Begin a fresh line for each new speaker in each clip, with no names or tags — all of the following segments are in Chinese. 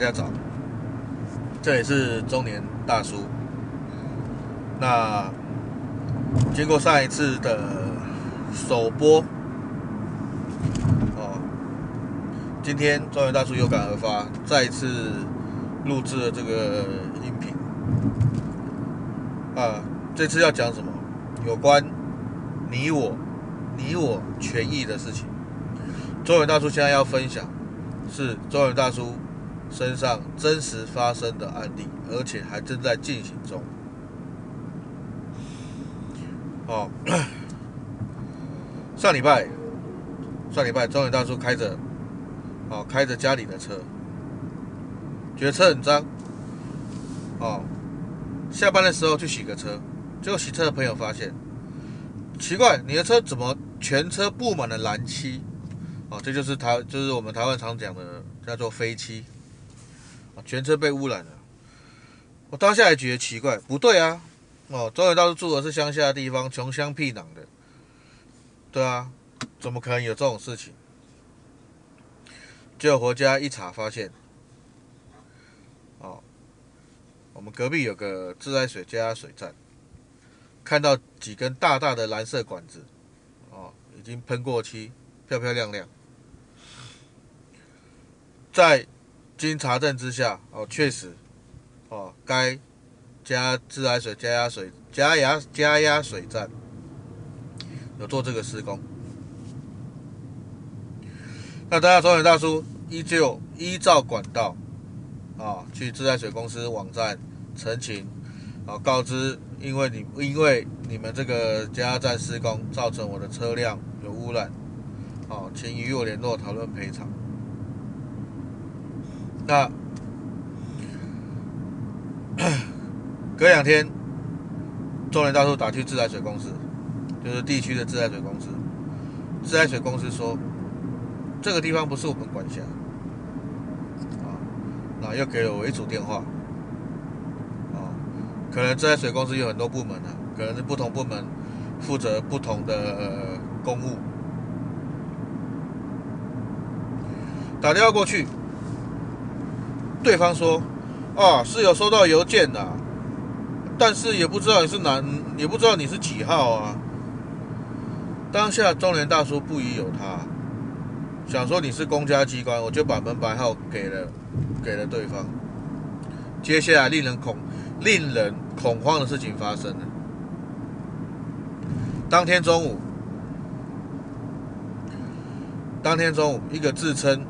大家早，这里是中年大叔。那经过上一次的首播，哦，今天中年大叔有感而发，再一次录制了这个音频。啊，这次要讲什么？有关你我、你我权益的事情。中年大叔现在要分享。是中年大叔身上真实发生的案例，而且还正在进行中。哦，上礼拜，上礼拜，中年大叔开着，哦，开着家里的车，觉得车很脏，哦，下班的时候去洗个车，结果洗车的朋友发现，奇怪，你的车怎么全车布满了蓝漆？哦，这就是台，就是我们台湾常讲的叫做飞漆，全车被污染了。我当下也觉得奇怪，不对啊，哦，中年大叔住的是乡下的地方，穷乡僻壤的，对啊，怎么可能有这种事情？结果回家一查，发现，哦，我们隔壁有个自来水加水站，看到几根大大的蓝色管子，哦，已经喷过漆，漂漂亮亮。在经查证之下，哦，确实，哦，该加自来水加压水加压加压水站有做这个施工。那大家，中年大叔依旧依照管道，啊、哦，去自来水公司网站陈情，啊、哦，告知因为你因为你们这个加压站施工造成我的车辆有污染，哦，请与我联络讨论赔偿。那隔两天，中年大叔打去自来水公司，就是地区的自来水公司。自来水公司说，这个地方不是我们管辖。啊，那又给了我一组电话。啊，可能自来水公司有很多部门啊，可能是不同部门负责不同的公务。打电话过去。对方说：“啊，是有收到邮件的，但是也不知道你是哪，也不知道你是几号啊。”当下中年大叔不疑有他，想说你是公家机关，我就把门牌号给了，给了对方。接下来令人恐、令人恐慌的事情发生了。当天中午，当天中午，一个自称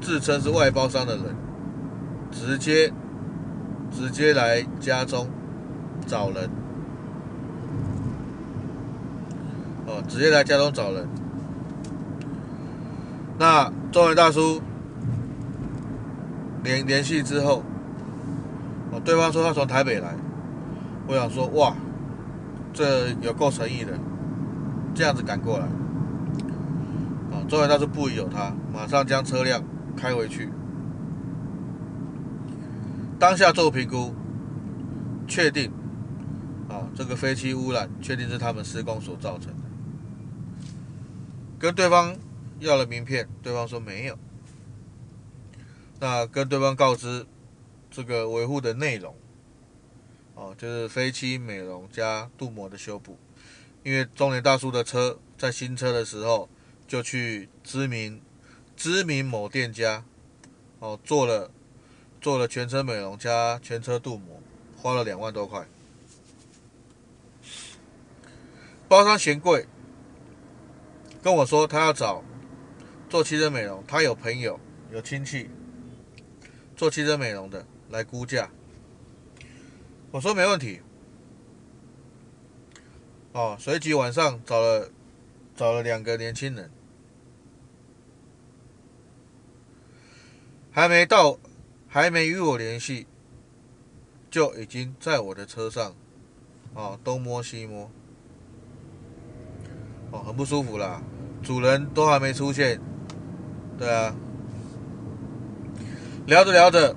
自称是外包商的人。直接直接来家中找人，哦，直接来家中找人。那中文大叔联联系之后，哦，对方说他从台北来，我想说哇，这有够诚意的，这样子赶过来。啊，中文大叔不疑有他，马上将车辆开回去。当下做评估，确定，啊，这个飞漆污染确定是他们施工所造成的。跟对方要了名片，对方说没有。那跟对方告知这个维护的内容，哦，就是飞漆美容加镀膜的修补。因为中年大叔的车在新车的时候就去知名知名某店家，哦，做了。做了全车美容加全车镀膜，花了两万多块。包商嫌贵，跟我说他要找做汽车美容，他有朋友有亲戚做汽车美容的来估价。我说没问题。哦，随即晚上找了找了两个年轻人，还没到。还没与我联系，就已经在我的车上，哦，东摸西摸，哦，很不舒服啦。主人都还没出现，对啊。聊着聊着，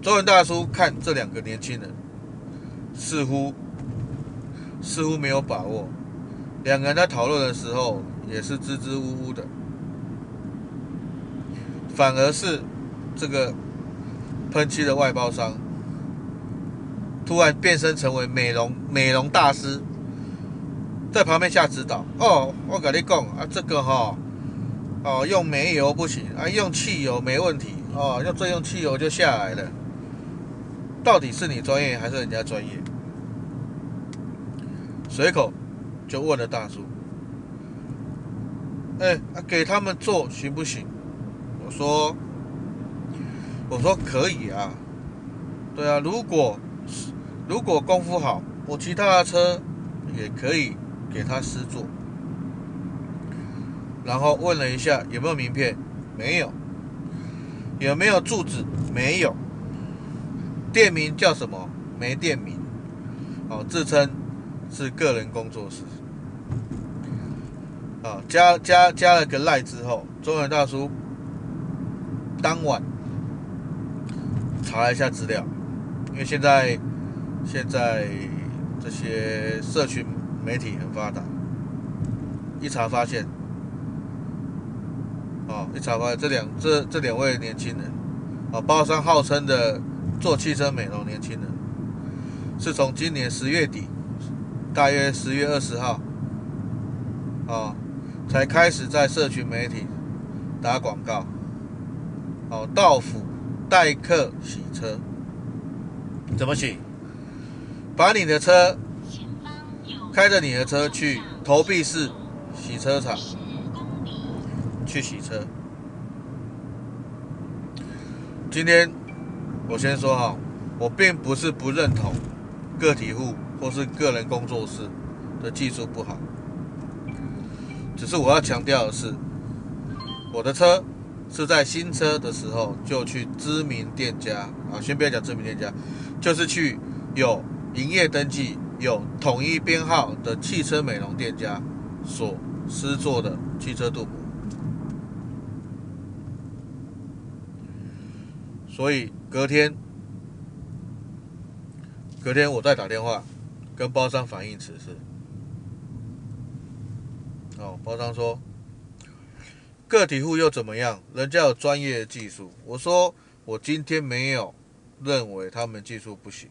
中文大叔看这两个年轻人，似乎似乎没有把握。两个人在讨论的时候，也是支支吾吾的。反而是这个喷漆的外包商突然变身成为美容美容大师，在旁边下指导。哦，我跟你讲啊，这个哈、哦，用煤油不行啊，用汽油没问题哦，要再用汽油就下来了。到底是你专业还是人家专业？随口就问了大叔。哎，啊，给他们做行不行？我说，我说可以啊。对啊，如果如果功夫好，我其他的车也可以给他施做。然后问了一下有没有名片，没有。有没有住址？没有。店名叫什么？没店名。哦，自称是个人工作室。啊，加加加了个赖之后，中原大叔当晚查一下资料，因为现在现在这些社群媒体很发达，一查发现，啊，一查发现这两这这两位年轻人，啊，包商号称的做汽车美容年轻人，是从今年十月底，大约十月二十号，啊。才开始在社群媒体打广告，哦，到府代客洗车，怎么洗？把你的车开着你的车去投币式洗车场去洗车。今天我先说哈，我并不是不认同个体户或是个人工作室的技术不好。只是我要强调的是，我的车是在新车的时候就去知名店家啊，先不要讲知名店家，就是去有营业登记、有统一编号的汽车美容店家所施作的汽车镀膜。所以隔天，隔天我再打电话跟包商反映此事。哦，包商说，个体户又怎么样？人家有专业技术。我说，我今天没有认为他们技术不行，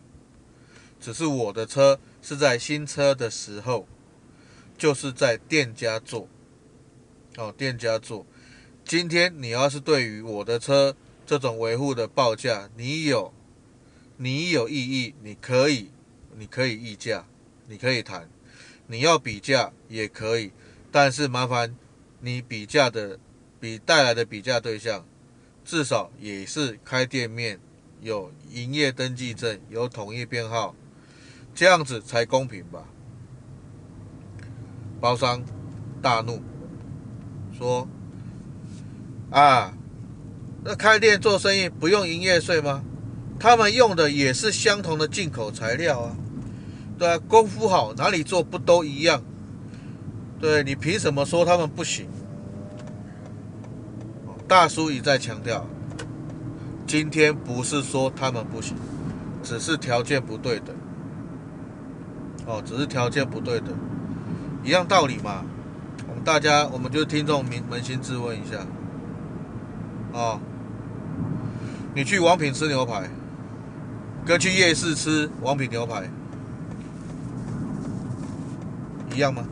只是我的车是在新车的时候，就是在店家做。哦，店家做。今天你要是对于我的车这种维护的报价，你有你有异议，你可以你可以议价，你可以谈，你要比价也可以。但是麻烦你比价的比带来的比价对象，至少也是开店面、有营业登记证、有统一编号，这样子才公平吧？包商大怒，说：“啊，那开店做生意不用营业税吗？他们用的也是相同的进口材料啊，对啊，功夫好哪里做不都一样？”对，你凭什么说他们不行？大叔一再强调，今天不是说他们不行，只是条件不对等。哦，只是条件不对等，一样道理嘛。我们大家，我们就听众扪扪心自问一下。哦，你去王品吃牛排，跟去夜市吃王品牛排一样吗？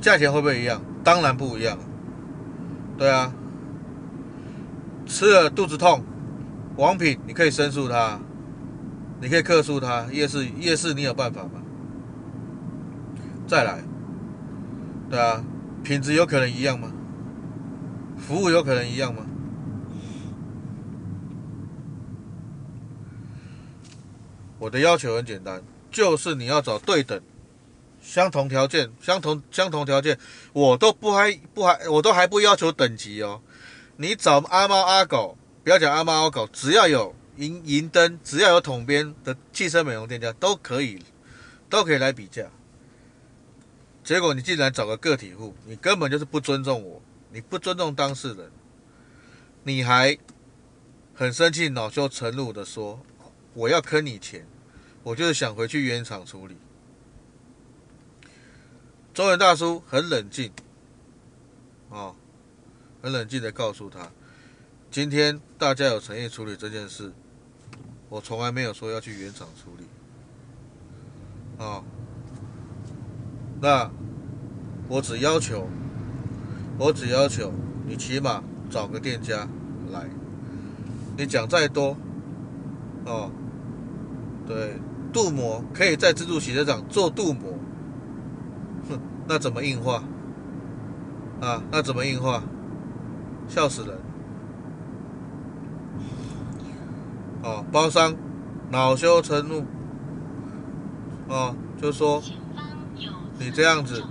价钱会不会一样？当然不一样。对啊，吃了肚子痛，王品你可以申诉他，你可以客诉他。夜市夜市你有办法吗？再来，对啊，品质有可能一样吗？服务有可能一样吗？我的要求很简单，就是你要找对等。相同条件，相同相同条件，我都不还不还，我都还不要求等级哦。你找阿猫阿狗，不要讲阿猫阿狗，只要有银银灯，只要有桶边的汽车美容店家都可以，都可以来比价。结果你竟然找个个体户，你根本就是不尊重我，你不尊重当事人，你还很生气，恼羞成怒的说我要坑你钱，我就是想回去原厂处理。中原大叔很冷静，哦，很冷静的告诉他，今天大家有诚意处理这件事，我从来没有说要去原厂处理。啊、哦，那我只要求，我只要求你起码找个店家来。你讲再多，哦，对，镀膜可以在自助洗车场做镀膜，哼，那怎么硬化？啊，那怎么硬化？笑死人！哦，包商恼羞成怒，哦，就说你这样子，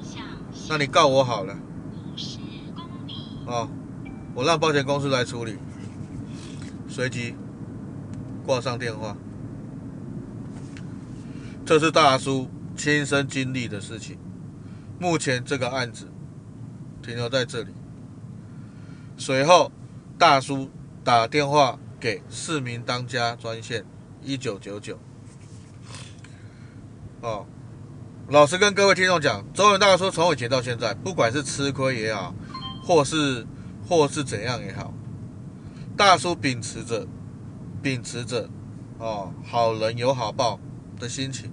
那你告我好了，哦，我让保险公司来处理。随即挂上电话，这是大叔亲身经历的事情。目前这个案子停留在这里。随后，大叔打电话给市民当家专线一九九九。哦，老实跟各位听众讲，中原大叔从以前到现在，不管是吃亏也好，或是或是怎样也好。大叔秉持着，秉持着，哦，好人有好报的心情，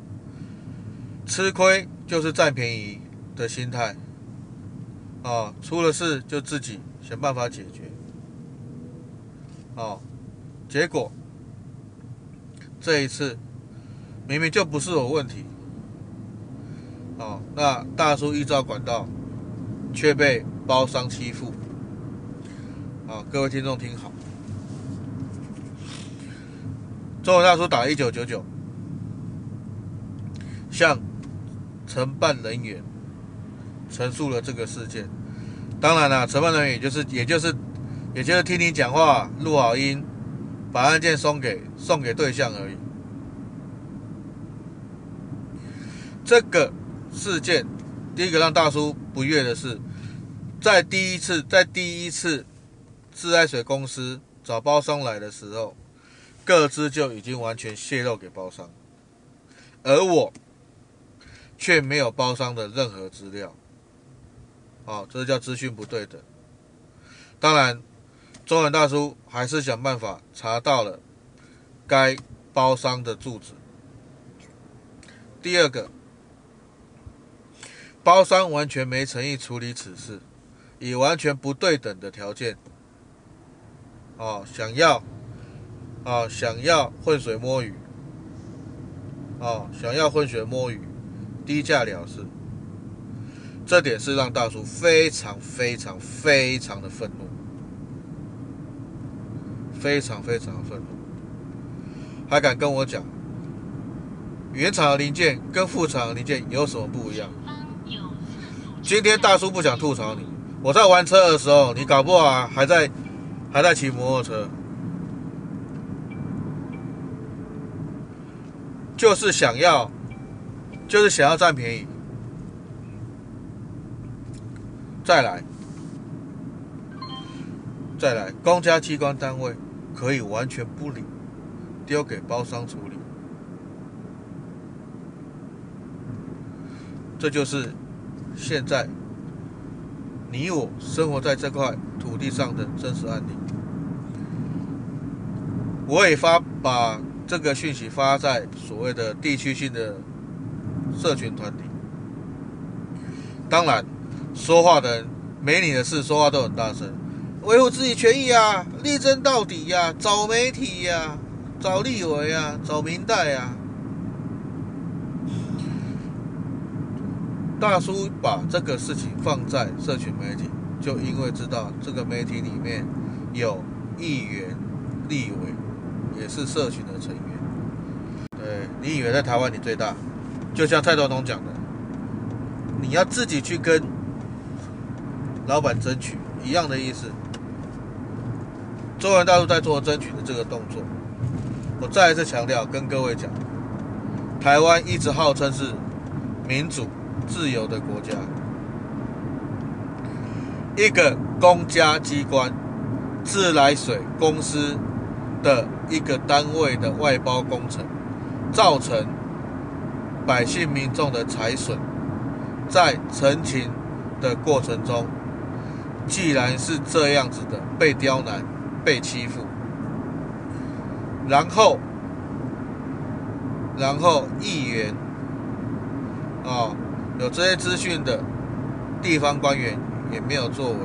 吃亏就是占便宜的心态，哦，出了事就自己想办法解决，哦，结果这一次明明就不是我问题，哦，那大叔依照管道却被包商欺负，啊，各位听众听好。中文大叔打一九九九，向承办人员陈述了这个事件。当然了，承办人员也就是也就是也就是听你讲话，录好音，把案件送给送给对象而已。这个事件，第一个让大叔不悦的是，在第一次在第一次自来水公司找包商来的时候。各资就已经完全泄露给包商，而我却没有包商的任何资料，哦，这叫资讯不对等。当然，中文大叔还是想办法查到了该包商的住址。第二个，包商完全没诚意处理此事，以完全不对等的条件，哦，想要。啊，想要浑水摸鱼，啊，想要浑水摸鱼，低价了事，这点是让大叔非常非常非常的愤怒，非常非常的愤怒，还敢跟我讲，原厂的零件跟副厂的零件有什么不一样？今天大叔不想吐槽你，我在玩车的时候，你搞不好还在还在骑摩托车。就是想要，就是想要占便宜。再来，再来，公家机关单位可以完全不理，丢给包商处理。这就是现在你我生活在这块土地上的真实案例。我也发把。这个讯息发在所谓的地区性的社群团体，当然，说话的没你的事，说话都很大声，维护自己权益啊，力争到底呀、啊，找媒体呀、啊，找立委啊，找民代啊。大叔把这个事情放在社群媒体，就因为知道这个媒体里面有议员、立委。也是社群的成员。对，你以为在台湾你最大？就像蔡总统讲的，你要自己去跟老板争取一样的意思。中原大陆在做争取的这个动作，我再一次强调，跟各位讲，台湾一直号称是民主自由的国家，一个公家机关自来水公司的。一个单位的外包工程，造成百姓民众的财损，在澄清的过程中，既然是这样子的被刁难、被欺负，然后，然后议员啊，有这些资讯的地方官员也没有作为，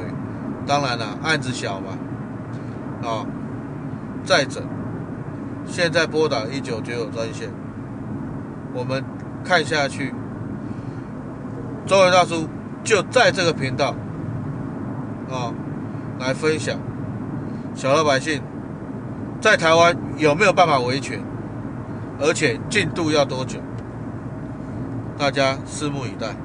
当然了，案子小嘛，啊，再者，现在拨打一九九九专线，我们看下去，周文大叔就在这个频道啊，来分享。小老百姓在台湾有没有办法维权？而且进度要多久？大家拭目以待。